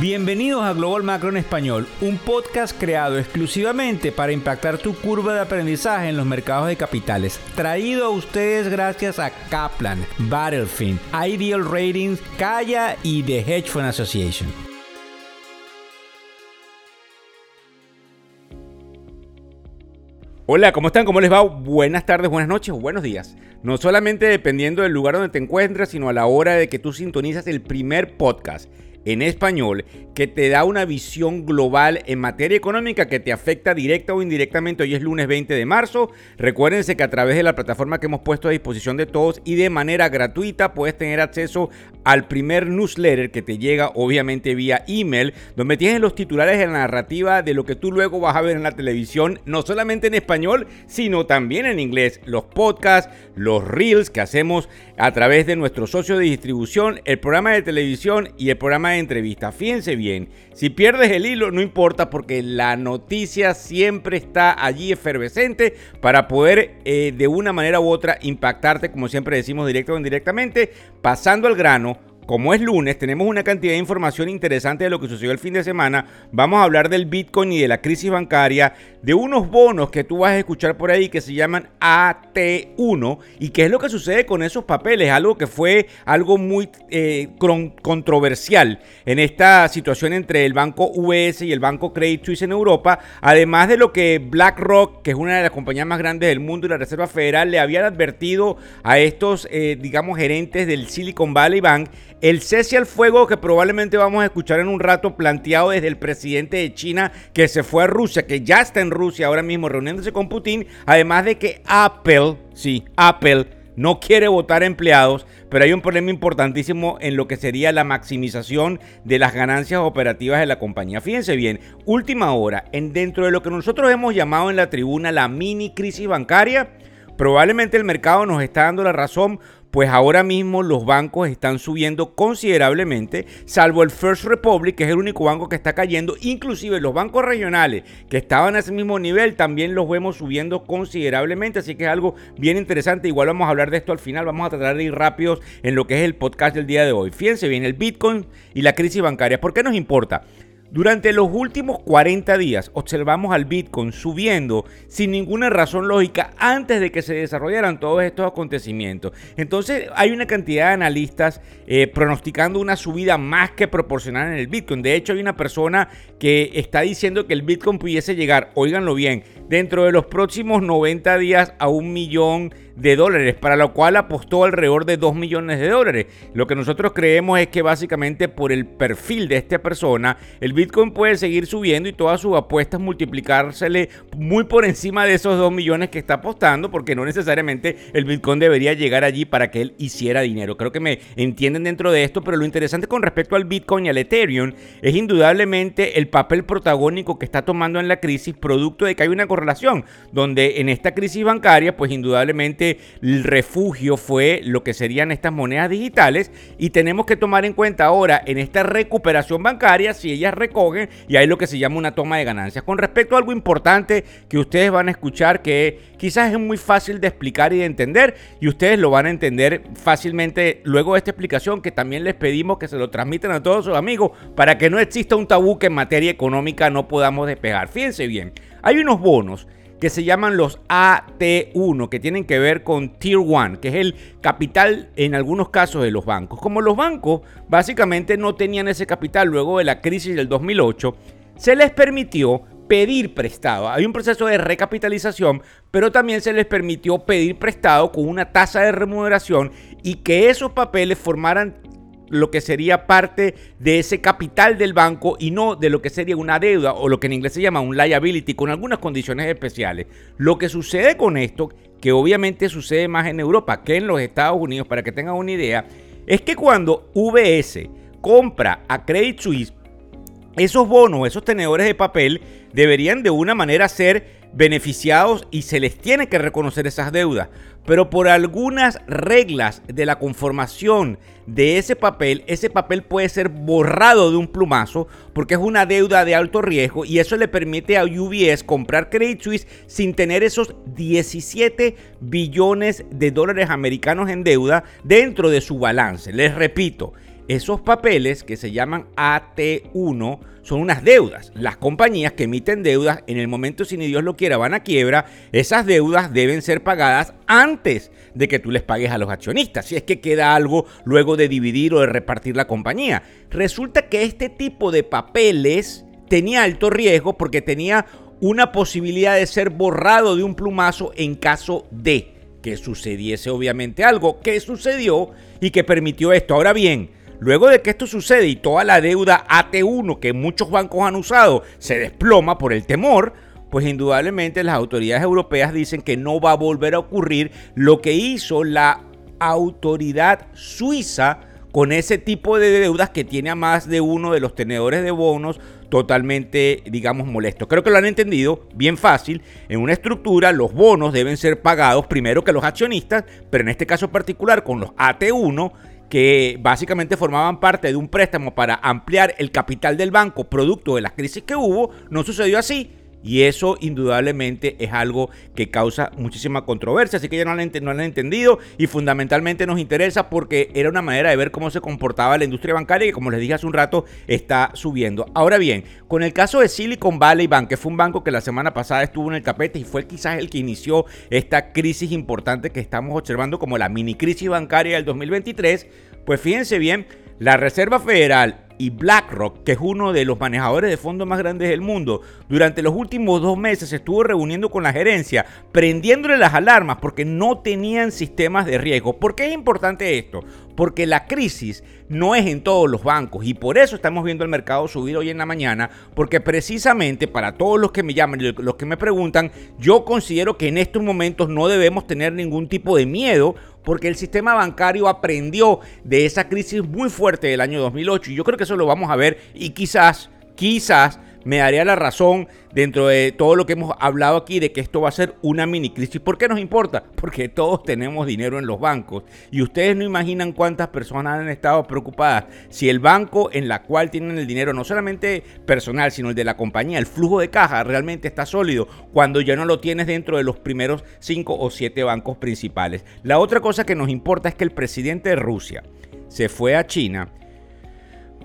Bienvenidos a Global Macro en Español, un podcast creado exclusivamente para impactar tu curva de aprendizaje en los mercados de capitales. Traído a ustedes gracias a Kaplan, Battlefield, Ideal Ratings, Kaya y The Hedge Fund Association. Hola, ¿cómo están? ¿Cómo les va? Buenas tardes, buenas noches o buenos días. No solamente dependiendo del lugar donde te encuentres, sino a la hora de que tú sintonizas el primer podcast en español que te da una visión global en materia económica que te afecta directa o indirectamente. Hoy es lunes 20 de marzo. Recuérdense que a través de la plataforma que hemos puesto a disposición de todos y de manera gratuita puedes tener acceso al primer newsletter que te llega obviamente vía email, donde tienes los titulares de la narrativa de lo que tú luego vas a ver en la televisión, no solamente en español, sino también en inglés. Los podcasts, los reels que hacemos a través de nuestro socio de distribución, el programa de televisión y el programa de entrevista. Fíjense bien si pierdes el hilo, no importa porque la noticia siempre está allí efervescente para poder eh, de una manera u otra impactarte, como siempre decimos directo o indirectamente, pasando al grano como es lunes, tenemos una cantidad de información interesante de lo que sucedió el fin de semana. Vamos a hablar del Bitcoin y de la crisis bancaria, de unos bonos que tú vas a escuchar por ahí que se llaman AT1 y qué es lo que sucede con esos papeles, algo que fue algo muy eh, controversial en esta situación entre el banco US y el banco Credit Suisse en Europa, además de lo que BlackRock, que es una de las compañías más grandes del mundo y la Reserva Federal, le habían advertido a estos, eh, digamos, gerentes del Silicon Valley Bank el cese al fuego que probablemente vamos a escuchar en un rato planteado desde el presidente de China que se fue a Rusia, que ya está en Rusia ahora mismo reuniéndose con Putin, además de que Apple, sí, Apple no quiere votar empleados, pero hay un problema importantísimo en lo que sería la maximización de las ganancias operativas de la compañía. Fíjense bien, última hora, en dentro de lo que nosotros hemos llamado en la tribuna la mini crisis bancaria, probablemente el mercado nos está dando la razón pues ahora mismo los bancos están subiendo considerablemente, salvo el First Republic, que es el único banco que está cayendo, inclusive los bancos regionales que estaban a ese mismo nivel, también los vemos subiendo considerablemente, así que es algo bien interesante, igual vamos a hablar de esto al final, vamos a tratar de ir rápidos en lo que es el podcast del día de hoy. Fíjense bien, el Bitcoin y la crisis bancaria, ¿por qué nos importa? Durante los últimos 40 días observamos al Bitcoin subiendo sin ninguna razón lógica antes de que se desarrollaran todos estos acontecimientos. Entonces hay una cantidad de analistas eh, pronosticando una subida más que proporcional en el Bitcoin. De hecho hay una persona que está diciendo que el Bitcoin pudiese llegar, oíganlo bien, dentro de los próximos 90 días a un millón de dólares, para lo cual apostó alrededor de 2 millones de dólares. Lo que nosotros creemos es que básicamente por el perfil de esta persona, el Bitcoin puede seguir subiendo y todas sus apuestas multiplicársele muy por encima de esos 2 millones que está apostando, porque no necesariamente el Bitcoin debería llegar allí para que él hiciera dinero. Creo que me entienden dentro de esto, pero lo interesante con respecto al Bitcoin y al Ethereum es indudablemente el papel protagónico que está tomando en la crisis, producto de que hay una correlación, donde en esta crisis bancaria, pues indudablemente el refugio fue lo que serían estas monedas digitales y tenemos que tomar en cuenta ahora en esta recuperación bancaria si ellas recogen y hay lo que se llama una toma de ganancias. Con respecto a algo importante que ustedes van a escuchar que quizás es muy fácil de explicar y de entender y ustedes lo van a entender fácilmente luego de esta explicación que también les pedimos que se lo transmitan a todos sus amigos para que no exista un tabú que en materia económica no podamos despegar. Fíjense bien, hay unos bonos que se llaman los AT1, que tienen que ver con Tier 1, que es el capital en algunos casos de los bancos. Como los bancos básicamente no tenían ese capital luego de la crisis del 2008, se les permitió pedir prestado. Hay un proceso de recapitalización, pero también se les permitió pedir prestado con una tasa de remuneración y que esos papeles formaran lo que sería parte de ese capital del banco y no de lo que sería una deuda o lo que en inglés se llama un liability con algunas condiciones especiales. Lo que sucede con esto, que obviamente sucede más en Europa que en los Estados Unidos, para que tengan una idea, es que cuando VS compra a Credit Suisse, esos bonos, esos tenedores de papel, deberían de una manera ser beneficiados y se les tiene que reconocer esas deudas. Pero por algunas reglas de la conformación de ese papel, ese papel puede ser borrado de un plumazo porque es una deuda de alto riesgo y eso le permite a UBS comprar Credit Suisse sin tener esos 17 billones de dólares americanos en deuda dentro de su balance. Les repito, Esos papeles que se llaman AT1 son unas deudas. Las compañías que emiten deudas en el momento si ni Dios lo quiera van a quiebra, esas deudas deben ser pagadas antes de que tú les pagues a los accionistas, si es que queda algo luego de dividir o de repartir la compañía. Resulta que este tipo de papeles tenía alto riesgo porque tenía una posibilidad de ser borrado de un plumazo en caso de que sucediese obviamente algo que sucedió y que permitió esto. Ahora bien, Luego de que esto sucede y toda la deuda AT1 que muchos bancos han usado se desploma por el temor, pues indudablemente las autoridades europeas dicen que no va a volver a ocurrir lo que hizo la autoridad suiza con ese tipo de deudas que tiene a más de uno de los tenedores de bonos totalmente, digamos, molesto. Creo que lo han entendido bien fácil. En una estructura los bonos deben ser pagados primero que los accionistas, pero en este caso particular con los AT1 que básicamente formaban parte de un préstamo para ampliar el capital del banco producto de las crisis que hubo, no sucedió así. Y eso indudablemente es algo que causa muchísima controversia, así que ya no han, no han entendido y fundamentalmente nos interesa porque era una manera de ver cómo se comportaba la industria bancaria que como les dije hace un rato está subiendo. Ahora bien, con el caso de Silicon Valley Bank, que fue un banco que la semana pasada estuvo en el tapete y fue quizás el que inició esta crisis importante que estamos observando como la mini crisis bancaria del 2023, pues fíjense bien, la Reserva Federal y BlackRock, que es uno de los manejadores de fondos más grandes del mundo, durante los últimos dos meses estuvo reuniendo con la gerencia, prendiéndole las alarmas porque no tenían sistemas de riesgo. ¿Por qué es importante esto? Porque la crisis no es en todos los bancos. Y por eso estamos viendo el mercado subir hoy en la mañana, porque precisamente para todos los que me llaman y los que me preguntan, yo considero que en estos momentos no debemos tener ningún tipo de miedo porque el sistema bancario aprendió de esa crisis muy fuerte del año 2008 y yo creo que eso lo vamos a ver y quizás, quizás me daría la razón dentro de todo lo que hemos hablado aquí de que esto va a ser una mini crisis. ¿Por qué nos importa? Porque todos tenemos dinero en los bancos y ustedes no imaginan cuántas personas han estado preocupadas si el banco en la cual tienen el dinero, no solamente personal, sino el de la compañía, el flujo de caja realmente está sólido cuando ya no lo tienes dentro de los primeros cinco o siete bancos principales. La otra cosa que nos importa es que el presidente de Rusia se fue a China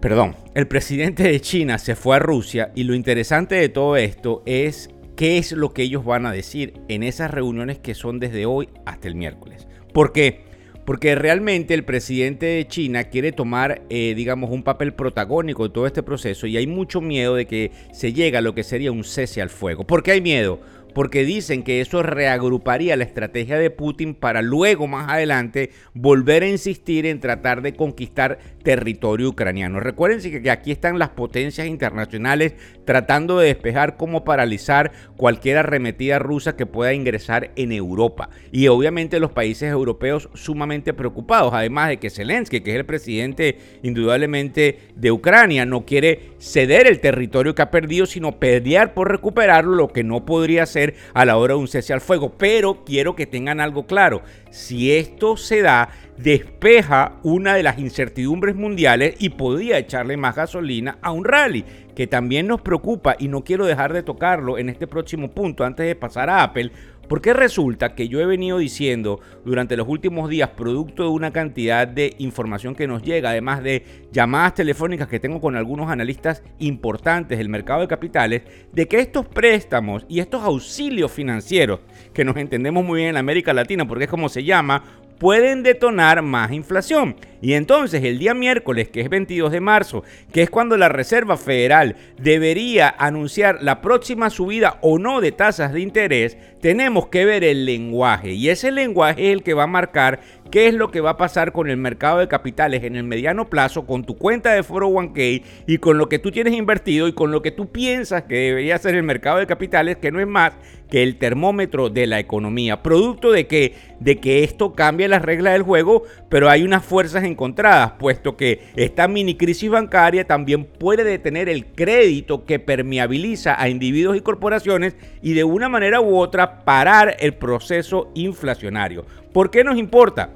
perdón, el presidente de China se fue a Rusia y lo interesante de todo esto es qué es lo que ellos van a decir en esas reuniones que son desde hoy hasta el miércoles. ¿Por qué? Porque realmente el presidente de China quiere tomar, eh, digamos, un papel protagónico en todo este proceso y hay mucho miedo de que se llegue a lo que sería un cese al fuego. ¿Por qué hay miedo? porque dicen que eso reagruparía la estrategia de Putin para luego más adelante volver a insistir en tratar de conquistar territorio ucraniano. Recuerden que aquí están las potencias internacionales tratando de despejar cómo paralizar cualquier arremetida rusa que pueda ingresar en Europa. Y obviamente los países europeos sumamente preocupados, además de que Zelensky, que es el presidente indudablemente de Ucrania, no quiere ceder el territorio que ha perdido, sino pelear por recuperarlo, lo que no podría ser a la hora de un cese al fuego. Pero quiero que tengan algo claro. Si esto se da, despeja una de las incertidumbres mundiales y podría echarle más gasolina a un rally, que también nos preocupa y no quiero dejar de tocarlo en este próximo punto antes de pasar a Apple, porque resulta que yo he venido diciendo durante los últimos días, producto de una cantidad de información que nos llega, además de llamadas telefónicas que tengo con algunos analistas importantes del mercado de capitales, de que estos préstamos y estos auxilios financieros, que nos entendemos muy bien en América Latina porque es como se llama, pueden detonar más inflación. Y entonces el día miércoles, que es 22 de marzo, que es cuando la Reserva Federal debería anunciar la próxima subida o no de tasas de interés, tenemos que ver el lenguaje. Y ese lenguaje es el que va a marcar qué es lo que va a pasar con el mercado de capitales en el mediano plazo, con tu cuenta de Foro 401k y con lo que tú tienes invertido y con lo que tú piensas que debería ser el mercado de capitales, que no es más que el termómetro de la economía. Producto de que, de que esto cambia las reglas del juego, pero hay unas fuerzas encontradas, puesto que esta mini crisis bancaria también puede detener el crédito que permeabiliza a individuos y corporaciones y de una manera u otra parar el proceso inflacionario. ¿Por qué nos importa?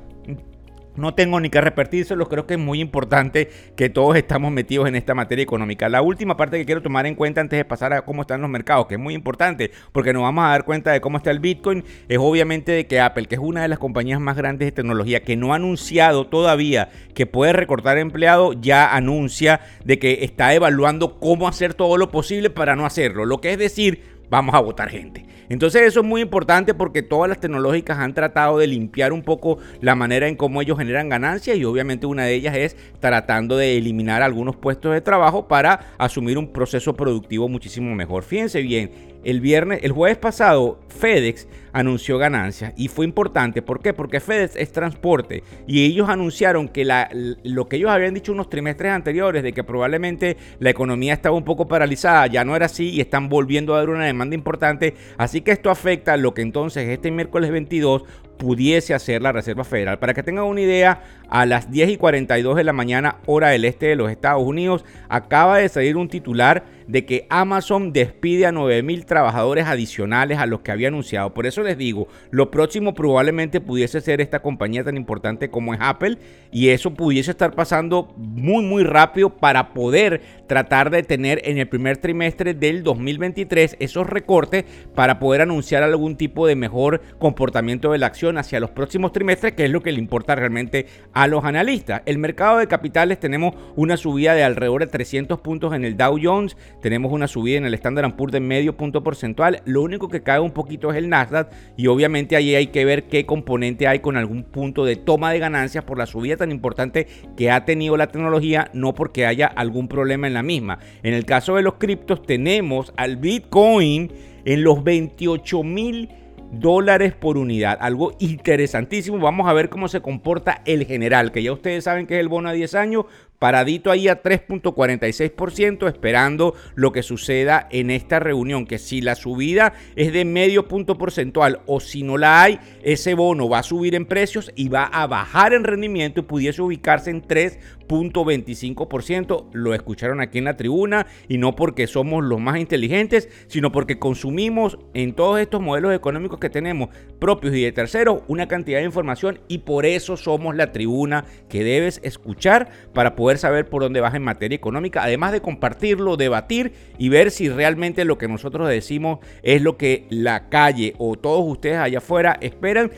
No tengo ni que repetírselos, creo que es muy importante que todos estamos metidos en esta materia económica. La última parte que quiero tomar en cuenta antes de pasar a cómo están los mercados, que es muy importante, porque nos vamos a dar cuenta de cómo está el Bitcoin, es obviamente de que Apple, que es una de las compañías más grandes de tecnología, que no ha anunciado todavía que puede recortar empleados, ya anuncia de que está evaluando cómo hacer todo lo posible para no hacerlo. Lo que es decir, vamos a votar gente. Entonces eso es muy importante porque todas las tecnológicas han tratado de limpiar un poco la manera en cómo ellos generan ganancias y obviamente una de ellas es tratando de eliminar algunos puestos de trabajo para asumir un proceso productivo muchísimo mejor. Fíjense bien, el viernes, el jueves pasado, FedEx anunció ganancias y fue importante. ¿Por qué? Porque FedEx es transporte y ellos anunciaron que la, lo que ellos habían dicho unos trimestres anteriores de que probablemente la economía estaba un poco paralizada, ya no era así y están volviendo a dar una demanda importante. Así que esto afecta lo que entonces este miércoles 22 pudiese hacer la Reserva Federal. Para que tengan una idea, a las 10 y 42 de la mañana, hora del este de los Estados Unidos, acaba de salir un titular de que Amazon despide a 9 mil trabajadores adicionales a los que había anunciado. Por eso les digo, lo próximo probablemente pudiese ser esta compañía tan importante como es Apple y eso pudiese estar pasando muy muy rápido para poder tratar de tener en el primer trimestre del 2023 esos recortes para poder anunciar algún tipo de mejor comportamiento de la acción hacia los próximos trimestres, que es lo que le importa realmente a los analistas. El mercado de capitales tenemos una subida de alrededor de 300 puntos en el Dow Jones, tenemos una subida en el Standard Poor's de medio punto porcentual. Lo único que cae un poquito es el Nasdaq y obviamente ahí hay que ver qué componente hay con algún punto de toma de ganancias por la subida tan importante que ha tenido la tecnología, no porque haya algún problema en la misma. En el caso de los criptos tenemos al Bitcoin en los 28 mil dólares por unidad. Algo interesantísimo. Vamos a ver cómo se comporta el general, que ya ustedes saben que es el bono a 10 años, paradito ahí a 3.46%, esperando lo que suceda en esta reunión, que si la subida es de medio punto porcentual o si no la hay, ese bono va a subir en precios y va a bajar en rendimiento y pudiese ubicarse en 3.25%. Lo escucharon aquí en la tribuna y no porque somos los más inteligentes, sino porque consumimos en todos estos modelos económicos que tenemos propios y de terceros una cantidad de información y por eso somos la tribuna que debes escuchar para poder saber por dónde vas en materia económica, además de compartirlo, debatir y ver si realmente lo que nosotros decimos es lo que la calle o todos ustedes allá afuera esperan.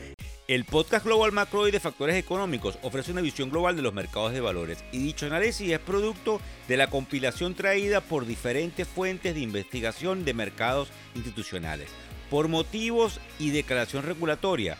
El podcast Global Macro y de Factores Económicos ofrece una visión global de los mercados de valores y dicho análisis es producto de la compilación traída por diferentes fuentes de investigación de mercados institucionales. Por motivos y declaración regulatoria,